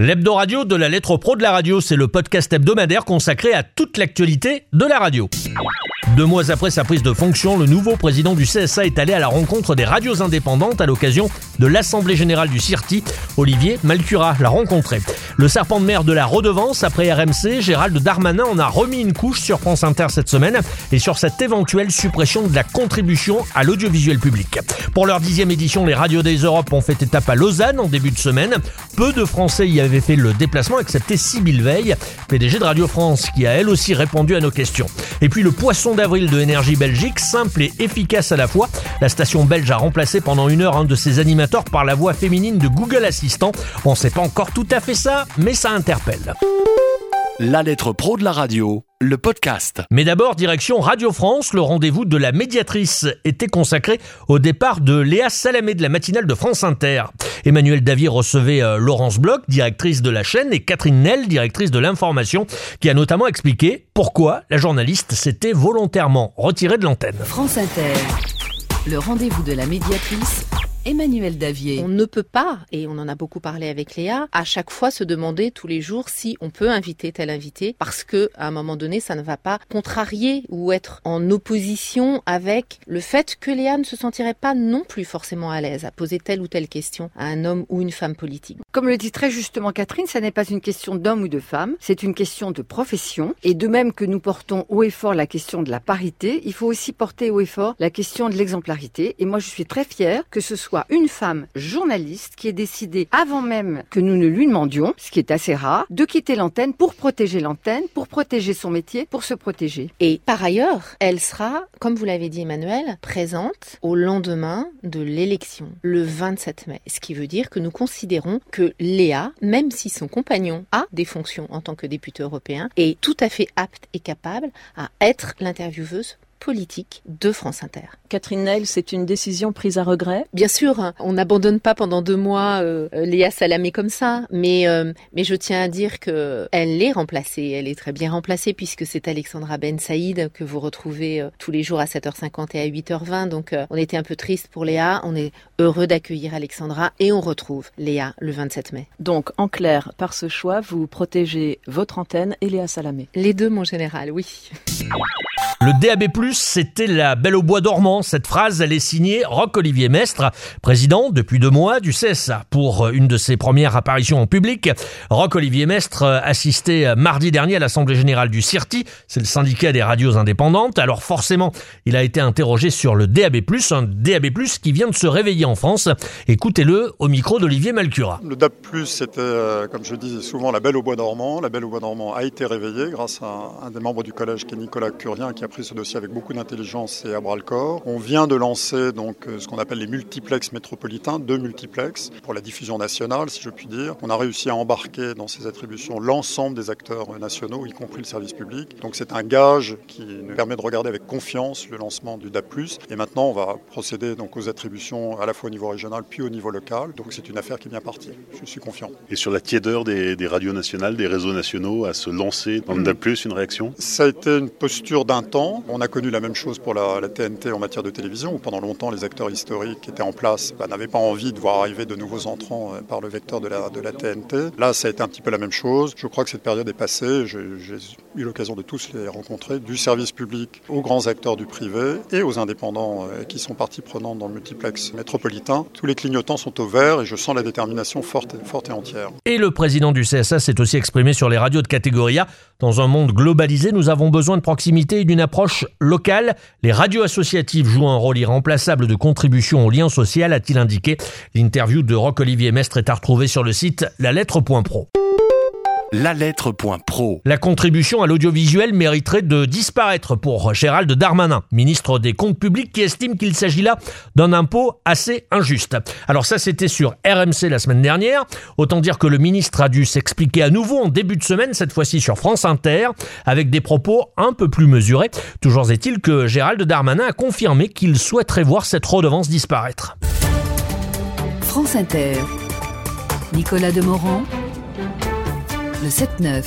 L'hebdo radio de la lettre pro de la radio, c'est le podcast hebdomadaire consacré à toute l'actualité de la radio. Deux mois après sa prise de fonction, le nouveau président du CSA est allé à la rencontre des radios indépendantes à l'occasion de l'Assemblée Générale du CIRTI. Olivier Malcura l'a rencontré. Le serpent de mer de la redevance après RMC, Gérald Darmanin en a remis une couche sur France Inter cette semaine et sur cette éventuelle suppression de la contribution à l'audiovisuel public. Pour leur dixième édition, les radios des Europes ont fait étape à Lausanne en début de semaine. Peu de Français y avaient fait le déplacement, excepté Sybille Veil, PDG de Radio France, qui a elle aussi répondu à nos questions. D'avril de Énergie Belgique, simple et efficace à la fois. La station belge a remplacé pendant une heure un de ses animateurs par la voix féminine de Google Assistant. On sait pas encore tout à fait ça, mais ça interpelle. La lettre pro de la radio, le podcast. Mais d'abord, direction Radio France, le rendez-vous de la médiatrice était consacré au départ de Léa Salamé de la matinale de France Inter. Emmanuel Davy recevait euh, Laurence Bloch, directrice de la chaîne, et Catherine Nel, directrice de l'information, qui a notamment expliqué pourquoi la journaliste s'était volontairement retirée de l'antenne. France Inter, le rendez-vous de la médiatrice Emmanuel Davier. On ne peut pas, et on en a beaucoup parlé avec Léa, à chaque fois se demander tous les jours si on peut inviter tel invité, parce que à un moment donné, ça ne va pas contrarier ou être en opposition avec le fait que Léa ne se sentirait pas non plus forcément à l'aise à poser telle ou telle question à un homme ou une femme politique. Comme le dit très justement Catherine, ça n'est pas une question d'homme ou de femme, c'est une question de profession. Et de même que nous portons haut et fort la question de la parité, il faut aussi porter haut et fort la question de l'exemplarité. Et moi, je suis très fière que ce soit une femme journaliste qui ait décidé, avant même que nous ne lui demandions, ce qui est assez rare, de quitter l'antenne pour protéger l'antenne, pour protéger son métier, pour se protéger. Et par ailleurs, elle sera, comme vous l'avez dit Emmanuel, présente au lendemain de l'élection, le 27 mai. Ce qui veut dire que nous considérons que Léa, même si son compagnon a des fonctions en tant que député européen, est tout à fait apte et capable à être l'intervieweuse politique de France Inter. Catherine Neil, c'est une décision prise à regret? Bien sûr, on n'abandonne pas pendant deux mois euh, Léa Salamé comme ça, mais, euh, mais je tiens à dire que elle est remplacée, elle est très bien remplacée puisque c'est Alexandra Ben Saïd que vous retrouvez euh, tous les jours à 7h50 et à 8h20, donc on était un peu triste pour Léa, on est heureux d'accueillir Alexandra et on retrouve Léa le 27 mai. Donc en clair, par ce choix, vous protégez votre antenne et Léa Salamé Les deux, mon général, oui. Le DAB+, c'était la belle au bois dormant. Cette phrase, elle est signée Roch-Olivier Mestre, président depuis deux mois du CSA. Pour une de ses premières apparitions en public, Roch-Olivier Mestre assistait mardi dernier à l'Assemblée Générale du CIRTI, c'est le syndicat des radios indépendantes. Alors forcément, il a été interrogé sur le DAB+, un DAB+, qui vient de se réveiller en France. Écoutez-le au micro d'Olivier Malcura. Le DAB+, c'était, euh, comme je dis souvent, la belle au bois dormant. La belle au bois dormant a été réveillée grâce à un des membres du collège qui est Nicolas Curien, qui a pris ce dossier avec beaucoup d'intelligence et à bras le corps. On vient de lancer donc euh, ce qu'on appelle les multiplex métropolitains, deux multiplex pour la diffusion nationale, si je puis dire. On a réussi à embarquer dans ces attributions l'ensemble des acteurs nationaux, y compris le service public. Donc c'est un gage qui nous permet de regarder avec confiance le lancement du DAP+. Et maintenant, on va procéder donc aux attributions à la fois au niveau régional puis au niveau local. Donc c'est une affaire qui est bien partie. Je suis confiant. Et sur la tiédeur des, des radios nationales, des réseaux nationaux à se lancer dans le DAP+, une réaction? Ça a été une posture d'un temps on a connu la même chose pour la, TNT en matière de télévision, où pendant longtemps les acteurs historiques qui étaient en place bah, n'avaient pas envie de voir arriver de nouveaux entrants euh, par le vecteur de la, TNT. Là, ça a été un petit peu la même chose. Je crois que cette période est passée. J'ai eu l'occasion de tous les rencontrer, du service public aux grands acteurs du privé et aux indépendants euh, qui sont partie prenante dans le multiplex métropolitain. Tous les clignotants sont au vert et je sens la détermination forte, forte et entière. Et le président du CSA s'est aussi exprimé sur les radios de catégorie. Dans un monde globalisé, nous avons besoin de proximité et d'une approche locale. Les radios associatives jouent un rôle irremplaçable de contribution au lien social, a-t-il indiqué. L'interview de Roch-Olivier Mestre est à retrouver sur le site lalettre.pro la lettre.pro. La contribution à l'audiovisuel mériterait de disparaître pour Gérald Darmanin, ministre des Comptes publics, qui estime qu'il s'agit là d'un impôt assez injuste. Alors ça, c'était sur RMC la semaine dernière. Autant dire que le ministre a dû s'expliquer à nouveau en début de semaine, cette fois-ci sur France Inter, avec des propos un peu plus mesurés. Toujours est-il que Gérald Darmanin a confirmé qu'il souhaiterait voir cette redevance disparaître. France Inter. Nicolas Demorand le 7-9.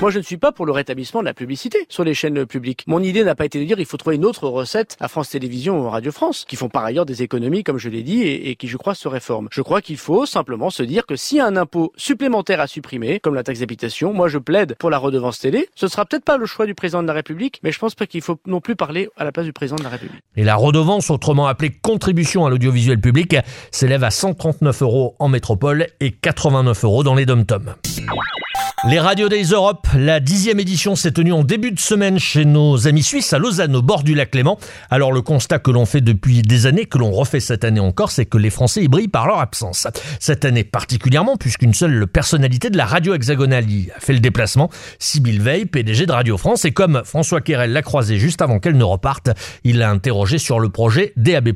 Moi, je ne suis pas pour le rétablissement de la publicité sur les chaînes publiques. Mon idée n'a pas été de dire il faut trouver une autre recette à France Télévisions ou Radio France, qui font par ailleurs des économies, comme je l'ai dit, et, et qui, je crois, se réforment. Je crois qu'il faut simplement se dire que s'il y a un impôt supplémentaire à supprimer, comme la taxe d'habitation, moi je plaide pour la redevance télé. Ce sera peut-être pas le choix du président de la République, mais je pense pas qu'il faut non plus parler à la place du président de la République. Et la redevance, autrement appelée contribution à l'audiovisuel public, s'élève à 139 euros en métropole et 89 euros dans les dom-toms. Les Radio Days Europe, la dixième édition s'est tenue en début de semaine chez nos amis suisses à Lausanne, au bord du lac Léman. Alors le constat que l'on fait depuis des années, que l'on refait cette année encore, c'est que les Français y brillent par leur absence. Cette année particulièrement, puisqu'une seule personnalité de la radio hexagonale y a fait le déplacement, Sybille Veil, PDG de Radio France, et comme François Querel l'a croisé juste avant qu'elle ne reparte, il l'a interrogé sur le projet DAB+,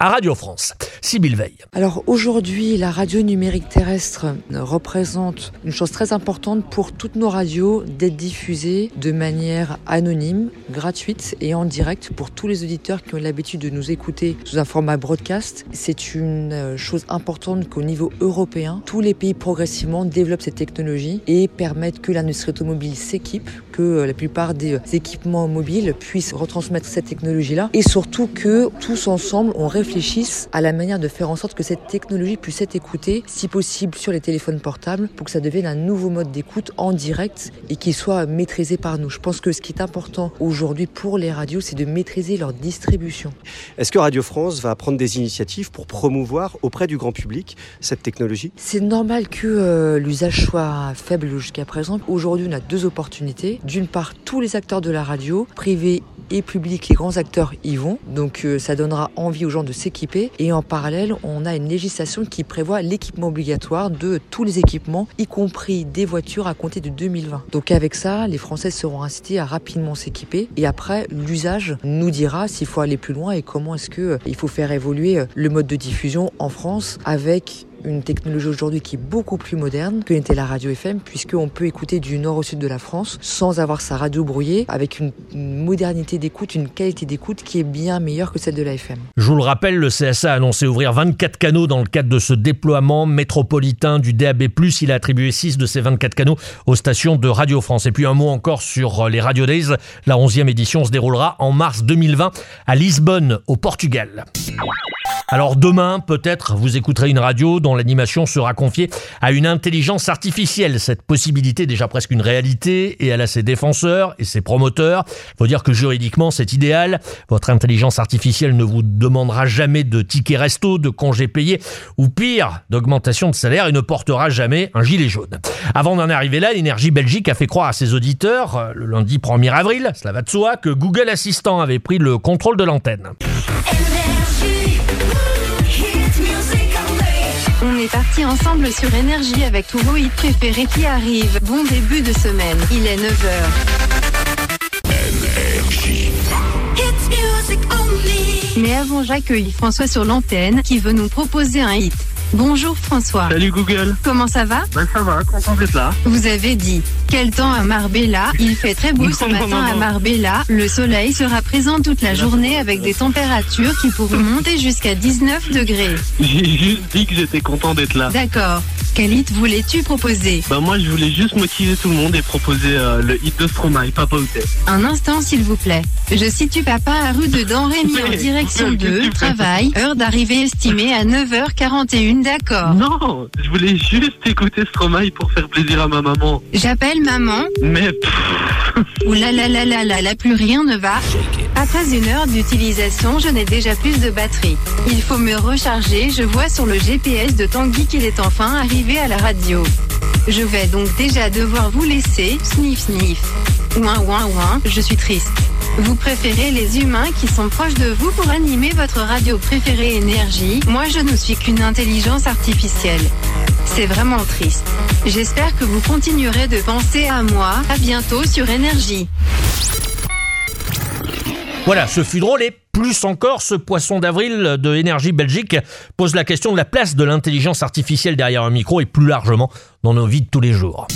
à Radio France. Sybille Veil. Alors aujourd'hui, la radio numérique terrestre représente une chose très importante pour toutes nos radios d'être diffusées de manière anonyme, gratuite et en direct pour tous les auditeurs qui ont l'habitude de nous écouter sous un format broadcast. C'est une euh, chose importante qu'au niveau européen, tous les pays progressivement développent cette technologie et permettent que l'industrie automobile s'équipe, que euh, la plupart des euh, équipements mobiles puissent retransmettre cette technologie-là et surtout que tous ensemble on réfléchisse à la manière de faire en sorte que cette technologie puisse être écoutée, si possible sur les téléphones portables, pour que ça devienne un nouveau mode d'écoute en direct et qu'il soit maîtrisé par nous. Je pense que ce qui est important aujourd'hui pour les radios, c'est de maîtriser leur distribution. Est-ce que Radio France va prendre des initiatives pour promouvoir auprès du grand public cette technologie? C'est normal que euh, l'usage soit faible jusqu'à présent. Aujourd'hui, on a deux opportunités. D'une part, tous les acteurs de la radio, privés et publics, les grands acteurs y vont. Donc euh, ça donnera envie aux gens de s'équiper. Et en parallèle, on a une législation qui prévoit l'équipement obligatoire de tous les équipements, y compris des voitures à compter de 2020. Donc avec ça, les Français seront incités à rapidement s'équiper. Et après, l'usage nous dira s'il faut aller plus loin et comment est-ce que euh, il faut faire évoluer euh, le mode de diffusion en France avec une technologie aujourd'hui qui est beaucoup plus moderne que n'était la radio FM, puisqu'on peut écouter du nord au sud de la France sans avoir sa radio brouillée, avec une modernité d'écoute, une qualité d'écoute qui est bien meilleure que celle de la FM. Je vous le rappelle, le CSA a annoncé ouvrir 24 canaux dans le cadre de ce déploiement métropolitain du DAB+. Il a attribué 6 de ces 24 canaux aux stations de Radio France. Et puis un mot encore sur les Radio Days. La 11e édition se déroulera en mars 2020 à Lisbonne, au Portugal. Alors demain, peut-être, vous écouterez une radio dont l'animation sera confiée à une intelligence artificielle. Cette possibilité déjà presque une réalité et elle a ses défenseurs et ses promoteurs. Faut dire que juridiquement, c'est idéal. Votre intelligence artificielle ne vous demandera jamais de tickets resto, de congés payés ou pire, d'augmentation de salaire et ne portera jamais un gilet jaune. Avant d'en arriver là, l'énergie Belgique a fait croire à ses auditeurs, euh, le lundi 1er avril, cela va de soi, que Google Assistant avait pris le contrôle de l'antenne. On est parti ensemble sur Énergie avec tous vos hits préférés qui arrivent. Bon début de semaine, il est 9h. Mais avant, j'accueille François sur l'antenne qui veut nous proposer un hit. Bonjour François. Salut Google. Comment ça va? Ben ça va, content d'être là. Vous avez dit quel temps à Marbella? Il fait très beau ce Non, matin non, à. Marbella. Le soleil sera présent toute la journée avec des températures qui pourront monter jusqu'à 19 degrés. J'ai juste dit que j'étais content d'être là. D'accord. Quel hit voulais-tu proposer? Ben moi je voulais juste motiver tout le monde et proposer euh, le hit de Stromae, Papa Outé. Un instant, s'il vous plaît. Je situe papa à rue de Denrémy en direction de travail. Heure d'arrivée estimée à 9h41, d'accord. Non, je voulais juste écouter Stromae pour faire plaisir à ma maman. J'appelle maman. Mais Ouh là là là là là là, plus rien ne va. Après une heure d'utilisation, je n'ai déjà plus de batterie. Il faut me recharger. Je vois sur le GPS de Tanguy qu'il est enfin arrivé à la radio. Je vais donc déjà devoir vous laisser. Sniff sniff. Ouin ouin ouin, je suis triste. Vous préférez les humains qui sont proches de vous pour animer votre radio préférée énergie? Moi, je ne suis qu'une intelligence artificielle. C'est vraiment triste. J'espère que vous continuerez de penser à moi. À bientôt sur Énergie. Voilà, ce fut drôle et plus encore, ce poisson d'avril de Énergie Belgique pose la question de la place de l'intelligence artificielle derrière un micro et plus largement dans nos vies de tous les jours.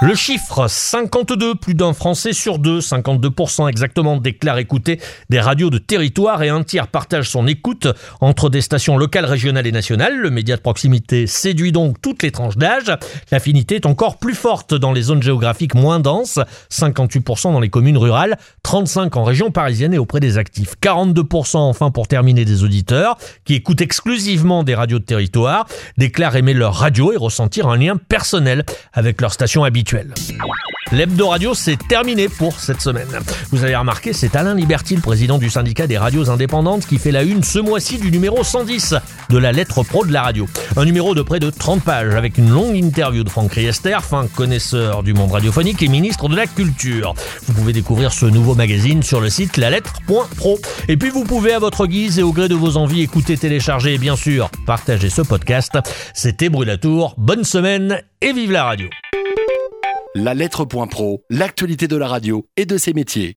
Le chiffre 52, plus d'un Français sur deux, 52% exactement, déclare écouter des radios de territoire et un tiers partage son écoute entre des stations locales, régionales et nationales. Le média de proximité séduit donc toutes les tranches d'âge. L'affinité est encore plus forte dans les zones géographiques moins denses, 58% dans les communes rurales, 35% en région parisienne et auprès des actifs. 42% enfin pour terminer des auditeurs qui écoutent exclusivement des radios de territoire, déclarent aimer leur radio et ressentir un lien personnel avec leur station habituelle. L'hebdo radio, c'est terminé pour cette semaine. Vous avez remarqué, c'est Alain Liberty, le président du syndicat des radios indépendantes, qui fait la une ce mois-ci du numéro 110 de la lettre pro de la radio. Un numéro de près de 30 pages avec une longue interview de Franck Riester, fin connaisseur du monde radiophonique et ministre de la Culture. Vous pouvez découvrir ce nouveau magazine sur le site lalettre.pro. Et puis vous pouvez à votre guise et au gré de vos envies écouter, télécharger et bien sûr partager ce podcast. C'était Brulatour. Bonne semaine et vive la radio. La lettre.pro, l'actualité de la radio et de ses métiers.